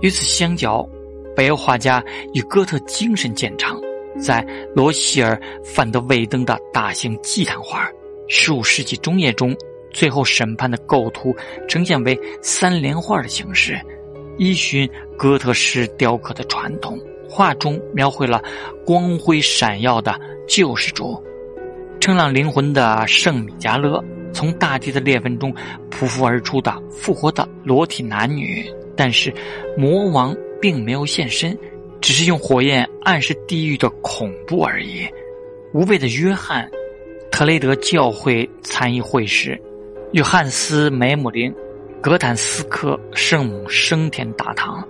与此相较，北欧画家与哥特精神见长。在罗希尔·范德韦登的大型祭坛画十五世纪中叶中，最后审判的构图呈现为三联画的形式，依循哥特式雕刻的传统。画中描绘了光辉闪耀的救世主，称浪灵魂的圣米迦勒，从大地的裂纹中匍匐而出的复活的裸体男女。但是，魔王并没有现身。只是用火焰暗示地狱的恐怖而已。无畏的约翰·特雷德教会参议会士约翰斯·梅姆林格坦斯克圣母升天大堂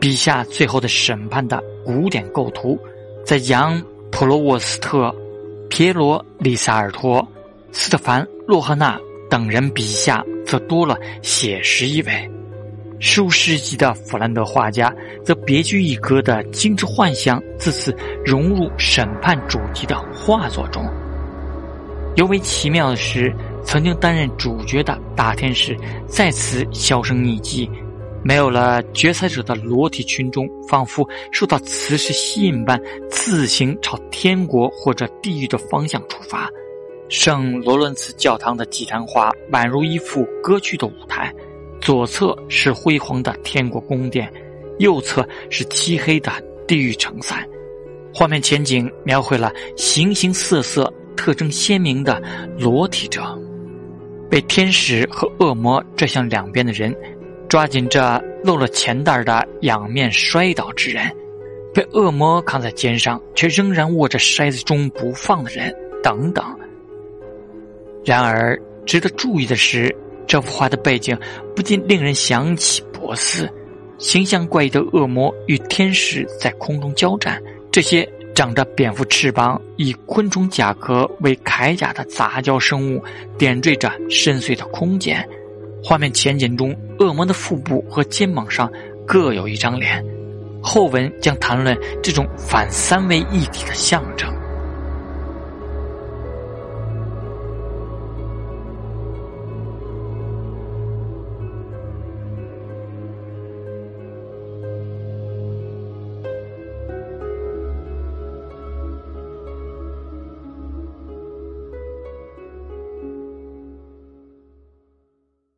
笔下最后的审判的古典构图，在杨·普罗沃斯特、皮罗·里萨尔托、斯特凡·洛赫纳等人笔下则多了写实意味。十五世纪的弗兰德画家则别具一格的精致幻想自此融入审判主题的画作中。尤为奇妙的是，曾经担任主角的大天使再次销声匿迹，没有了决裁者的裸体群众，仿佛受到磁石吸引般，自行朝天国或者地狱的方向出发。圣罗伦茨教堂的祭坛花宛如一幅歌剧的舞台。左侧是辉煌的天国宫殿，右侧是漆黑的地狱城塞。画面前景描绘了形形色色、特征鲜明的裸体者，被天使和恶魔拽向两边的人，抓紧着漏了钱袋的仰面摔倒之人，被恶魔扛在肩上却仍然握着筛子中不放的人，等等。然而，值得注意的是。这幅画的背景不禁令人想起博斯，形象怪异的恶魔与天使在空中交战。这些长着蝙蝠翅膀、以昆虫甲壳为铠甲的杂交生物，点缀着深邃的空间。画面前景中，恶魔的腹部和肩膀上各有一张脸。后文将谈论这种反三维一体的象征。